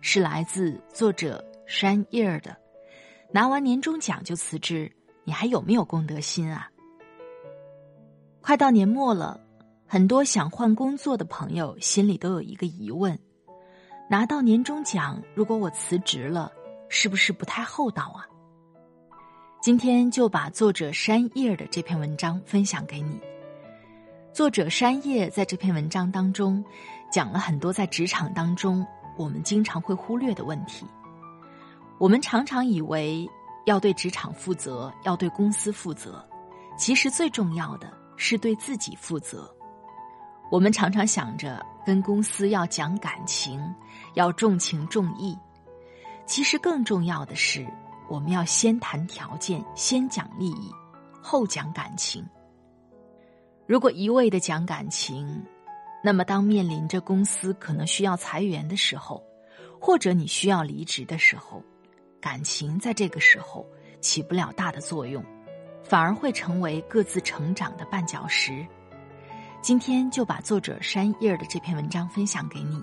是来自作者山叶儿的，拿完年终奖就辞职，你还有没有公德心啊？快到年末了，很多想换工作的朋友心里都有一个疑问：拿到年终奖，如果我辞职了，是不是不太厚道啊？今天就把作者山叶的这篇文章分享给你。作者山叶在这篇文章当中，讲了很多在职场当中。我们经常会忽略的问题，我们常常以为要对职场负责，要对公司负责，其实最重要的是对自己负责。我们常常想着跟公司要讲感情，要重情重义，其实更重要的是，我们要先谈条件，先讲利益，后讲感情。如果一味的讲感情，那么，当面临着公司可能需要裁员的时候，或者你需要离职的时候，感情在这个时候起不了大的作用，反而会成为各自成长的绊脚石。今天就把作者山叶的这篇文章分享给你，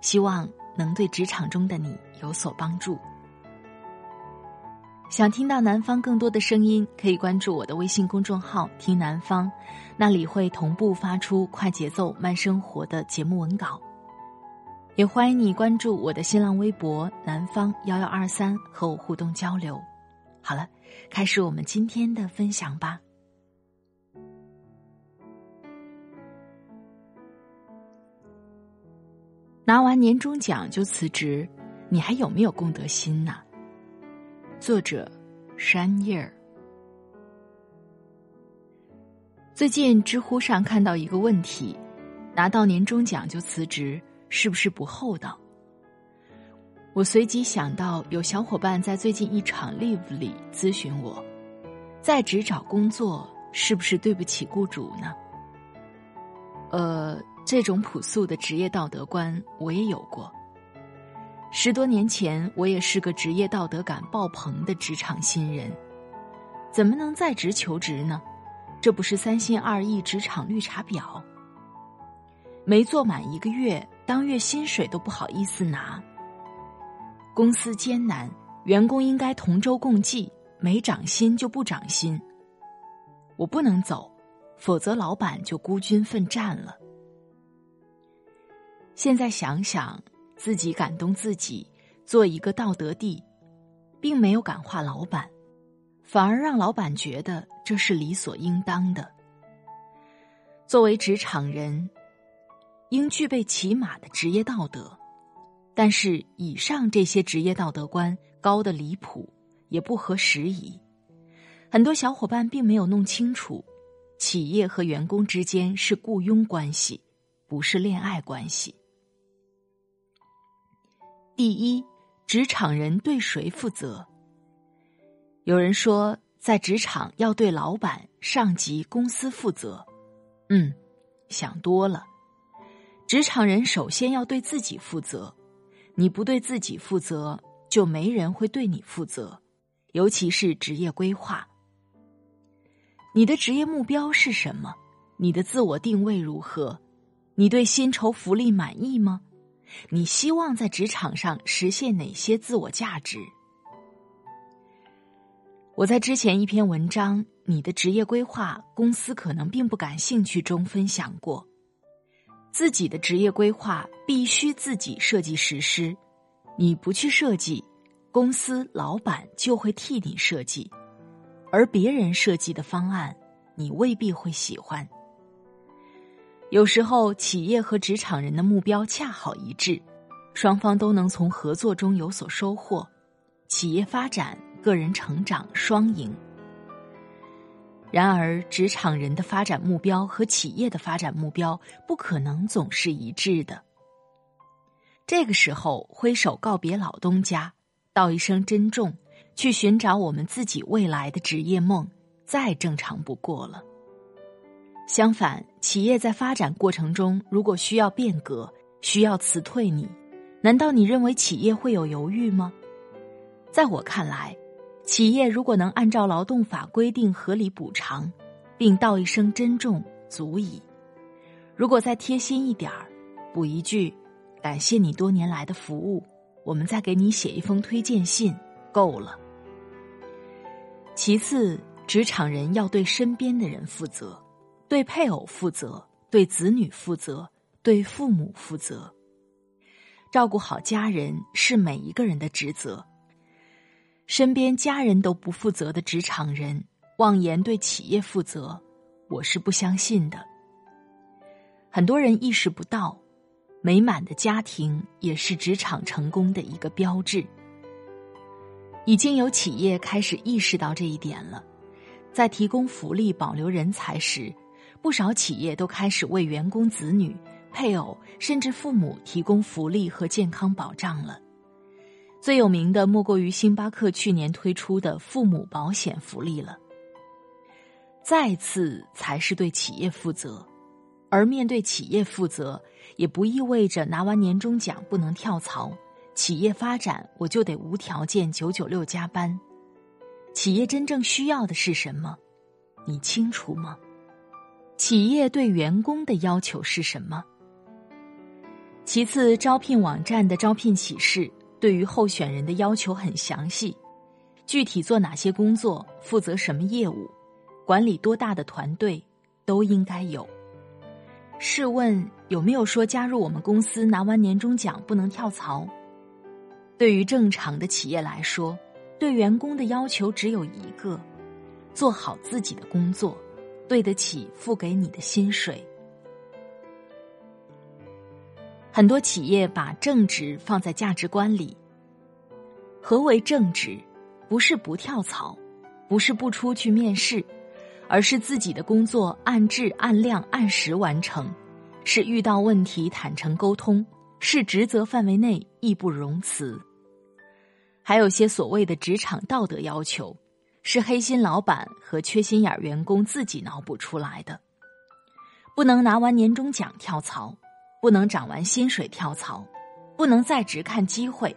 希望能对职场中的你有所帮助。想听到南方更多的声音，可以关注我的微信公众号“听南方”，那里会同步发出快节奏慢生活的节目文稿。也欢迎你关注我的新浪微博“南方幺幺二三”和我互动交流。好了，开始我们今天的分享吧。拿完年终奖就辞职，你还有没有公德心呢？作者山叶儿。最近知乎上看到一个问题：拿到年终奖就辞职，是不是不厚道？我随即想到，有小伙伴在最近一场 Live 里咨询我，在职找工作是不是对不起雇主呢？呃，这种朴素的职业道德观我也有过。十多年前，我也是个职业道德感爆棚的职场新人，怎么能在职求职呢？这不是三心二意职场绿茶婊。没做满一个月，当月薪水都不好意思拿。公司艰难，员工应该同舟共济，没涨薪就不涨薪。我不能走，否则老板就孤军奋战了。现在想想。自己感动自己，做一个道德帝，并没有感化老板，反而让老板觉得这是理所应当的。作为职场人，应具备起码的职业道德，但是以上这些职业道德观高的离谱，也不合时宜。很多小伙伴并没有弄清楚，企业和员工之间是雇佣关系，不是恋爱关系。第一，职场人对谁负责？有人说，在职场要对老板、上级、公司负责。嗯，想多了。职场人首先要对自己负责，你不对自己负责，就没人会对你负责。尤其是职业规划，你的职业目标是什么？你的自我定位如何？你对薪酬福利满意吗？你希望在职场上实现哪些自我价值？我在之前一篇文章《你的职业规划公司可能并不感兴趣》中分享过，自己的职业规划必须自己设计实施，你不去设计，公司老板就会替你设计，而别人设计的方案，你未必会喜欢。有时候，企业和职场人的目标恰好一致，双方都能从合作中有所收获，企业发展、个人成长双赢。然而，职场人的发展目标和企业的发展目标不可能总是一致的。这个时候，挥手告别老东家，道一声珍重，去寻找我们自己未来的职业梦，再正常不过了。相反，企业在发展过程中，如果需要变革，需要辞退你，难道你认为企业会有犹豫吗？在我看来。企业如果能按照劳动法规定合理补偿，并道一声珍重，足矣。如果再贴心一点儿，补一句“感谢你多年来的服务”，我们再给你写一封推荐信，够了。其次，职场人要对身边的人负责，对配偶负责，对子女负责，对父母负责。照顾好家人是每一个人的职责。身边家人都不负责的职场人，妄言对企业负责，我是不相信的。很多人意识不到，美满的家庭也是职场成功的一个标志。已经有企业开始意识到这一点了，在提供福利、保留人才时，不少企业都开始为员工子女、配偶甚至父母提供福利和健康保障了。最有名的莫过于星巴克去年推出的父母保险福利了。再次才是对企业负责，而面对企业负责，也不意味着拿完年终奖不能跳槽，企业发展我就得无条件九九六加班。企业真正需要的是什么？你清楚吗？企业对员工的要求是什么？其次，招聘网站的招聘启事。对于候选人的要求很详细，具体做哪些工作，负责什么业务，管理多大的团队，都应该有。试问有没有说加入我们公司拿完年终奖不能跳槽？对于正常的企业来说，对员工的要求只有一个：做好自己的工作，对得起付给你的薪水。很多企业把正直放在价值观里。何为正直？不是不跳槽，不是不出去面试，而是自己的工作按质、按量、按时完成，是遇到问题坦诚沟通，是职责范围内义不容辞。还有些所谓的职场道德要求，是黑心老板和缺心眼员工自己脑补出来的，不能拿完年终奖跳槽。不能涨完薪水跳槽，不能再只看机会。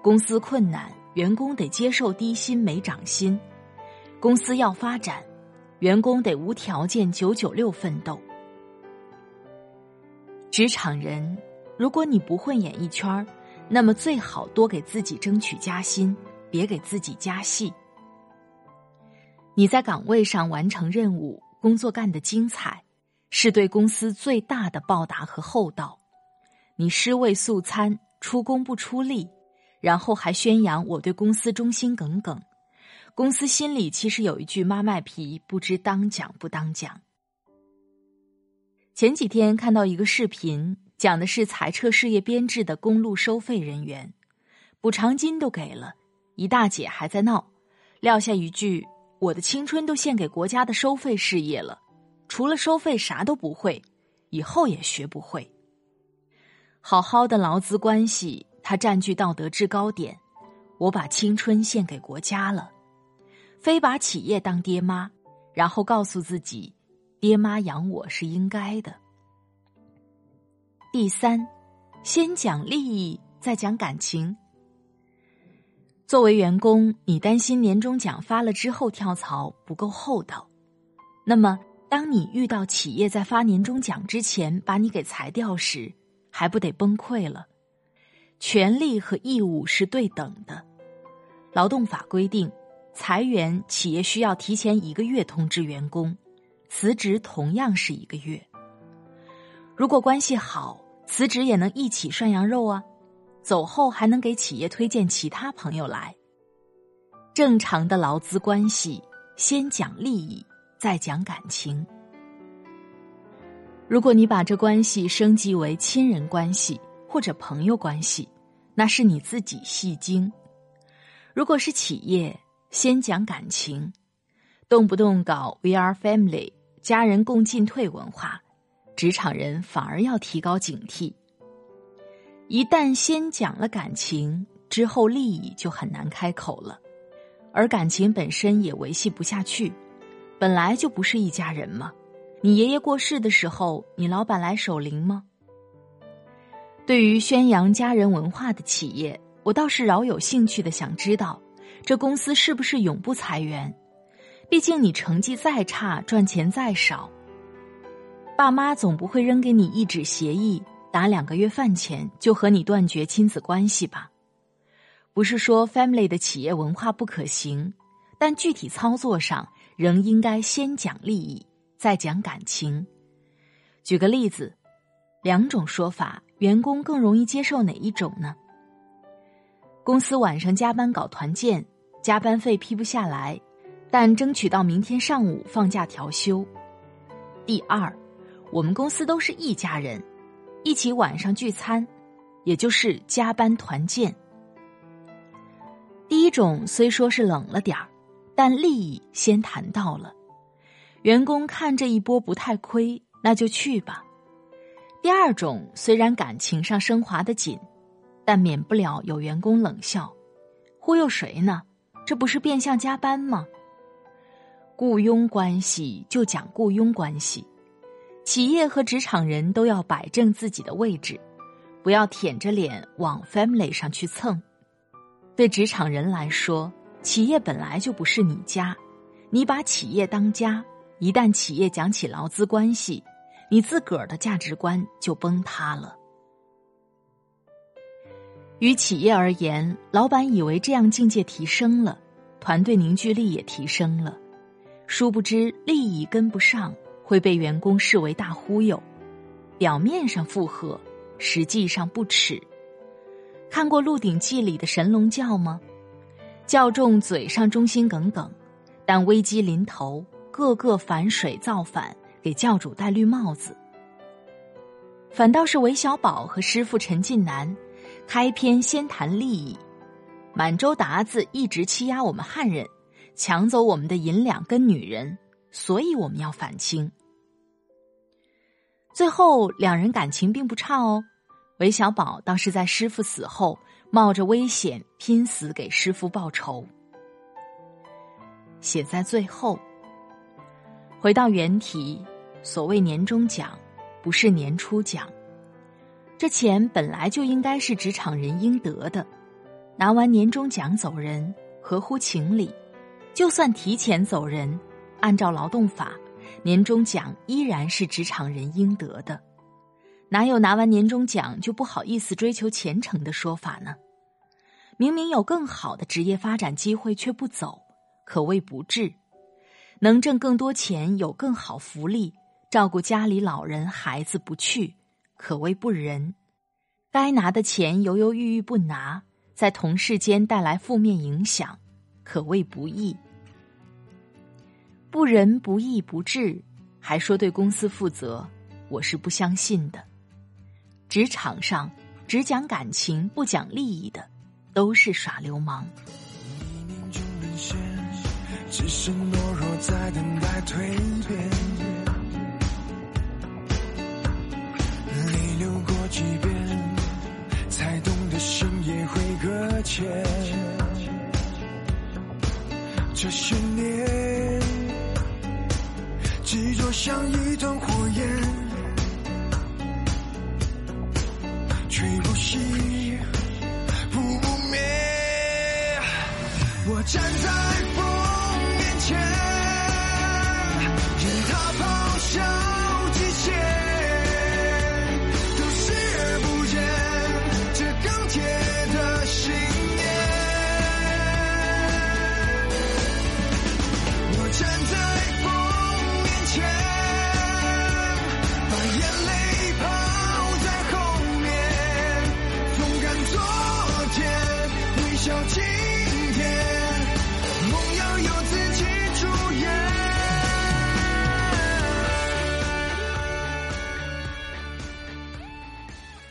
公司困难，员工得接受低薪没涨薪；公司要发展，员工得无条件九九六奋斗。职场人，如果你不混演艺圈那么最好多给自己争取加薪，别给自己加戏。你在岗位上完成任务，工作干得精彩。是对公司最大的报答和厚道。你尸位素餐，出工不出力，然后还宣扬我对公司忠心耿耿，公司心里其实有一句妈卖皮，不知当讲不当讲。前几天看到一个视频，讲的是裁撤事业编制的公路收费人员，补偿金都给了，一大姐还在闹，撂下一句：“我的青春都献给国家的收费事业了。”除了收费啥都不会，以后也学不会。好好的劳资关系，他占据道德制高点，我把青春献给国家了，非把企业当爹妈，然后告诉自己，爹妈养我是应该的。第三，先讲利益，再讲感情。作为员工，你担心年终奖发了之后跳槽不够厚道，那么。当你遇到企业在发年终奖之前把你给裁掉时，还不得崩溃了？权利和义务是对等的。劳动法规定，裁员企业需要提前一个月通知员工，辞职同样是一个月。如果关系好，辞职也能一起涮羊肉啊。走后还能给企业推荐其他朋友来。正常的劳资关系，先讲利益，再讲感情。如果你把这关系升级为亲人关系或者朋友关系，那是你自己戏精。如果是企业，先讲感情，动不动搞 “we are family”、家人共进退文化，职场人反而要提高警惕。一旦先讲了感情，之后利益就很难开口了，而感情本身也维系不下去，本来就不是一家人嘛。你爷爷过世的时候，你老板来守灵吗？对于宣扬家人文化的企业，我倒是饶有兴趣的想知道，这公司是不是永不裁员？毕竟你成绩再差，赚钱再少，爸妈总不会扔给你一纸协议，打两个月饭钱就和你断绝亲子关系吧？不是说 family 的企业文化不可行，但具体操作上仍应该先讲利益。再讲感情，举个例子，两种说法，员工更容易接受哪一种呢？公司晚上加班搞团建，加班费批不下来，但争取到明天上午放假调休。第二，我们公司都是一家人，一起晚上聚餐，也就是加班团建。第一种虽说是冷了点儿，但利益先谈到了。员工看这一波不太亏，那就去吧。第二种虽然感情上升华的紧，但免不了有员工冷笑：“忽悠谁呢？这不是变相加班吗？”雇佣关系就讲雇佣关系，企业和职场人都要摆正自己的位置，不要舔着脸往 family 上去蹭。对职场人来说，企业本来就不是你家，你把企业当家。一旦企业讲起劳资关系，你自个儿的价值观就崩塌了。于企业而言，老板以为这样境界提升了，团队凝聚力也提升了，殊不知利益跟不上，会被员工视为大忽悠，表面上附和，实际上不耻。看过《鹿鼎记》里的神龙教吗？教众嘴上忠心耿耿，但危机临头。个个反水造反，给教主戴绿帽子。反倒是韦小宝和师傅陈近南，开篇先谈利益。满洲鞑子一直欺压我们汉人，抢走我们的银两跟女人，所以我们要反清。最后两人感情并不差哦。韦小宝倒是在师傅死后，冒着危险拼死给师傅报仇。写在最后。回到原题，所谓年终奖，不是年初奖。这钱本来就应该是职场人应得的，拿完年终奖走人，合乎情理。就算提前走人，按照劳动法，年终奖依然是职场人应得的。哪有拿完年终奖就不好意思追求前程的说法呢？明明有更好的职业发展机会却不走，可谓不智。能挣更多钱，有更好福利，照顾家里老人孩子不去，可谓不仁；该拿的钱犹犹豫豫不拿，在同事间带来负面影响，可谓不义。不仁不义不智，还说对公司负责，我是不相信的。职场上只讲感情不讲利益的，都是耍流氓。只剩懦弱在等待蜕变，执着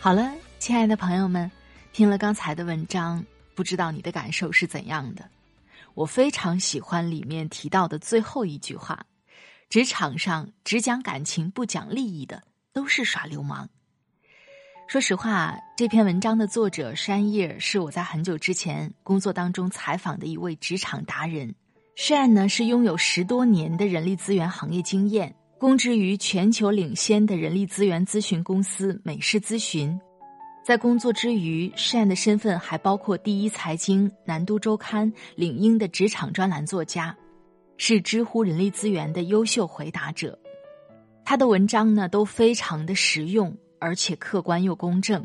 好了，亲爱的朋友们，听了刚才的文章，不知道你的感受是怎样的？我非常喜欢里面提到的最后一句话：职场上只讲感情不讲利益的，都是耍流氓。说实话，这篇文章的作者山叶是我在很久之前工作当中采访的一位职场达人。山呢是拥有十多年的人力资源行业经验。供职于全球领先的人力资源咨询公司美世咨询，在工作之余，单的身份还包括第一财经、南都周刊、领英的职场专栏作家，是知乎人力资源的优秀回答者。他的文章呢都非常的实用，而且客观又公正。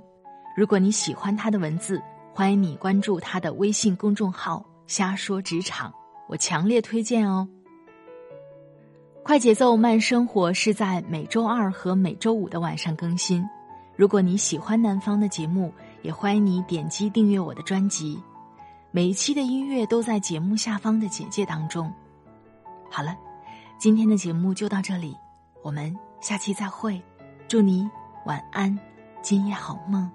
如果你喜欢他的文字，欢迎你关注他的微信公众号“瞎说职场”，我强烈推荐哦。快节奏慢生活是在每周二和每周五的晚上更新。如果你喜欢南方的节目，也欢迎你点击订阅我的专辑。每一期的音乐都在节目下方的简介当中。好了，今天的节目就到这里，我们下期再会。祝你晚安，今夜好梦。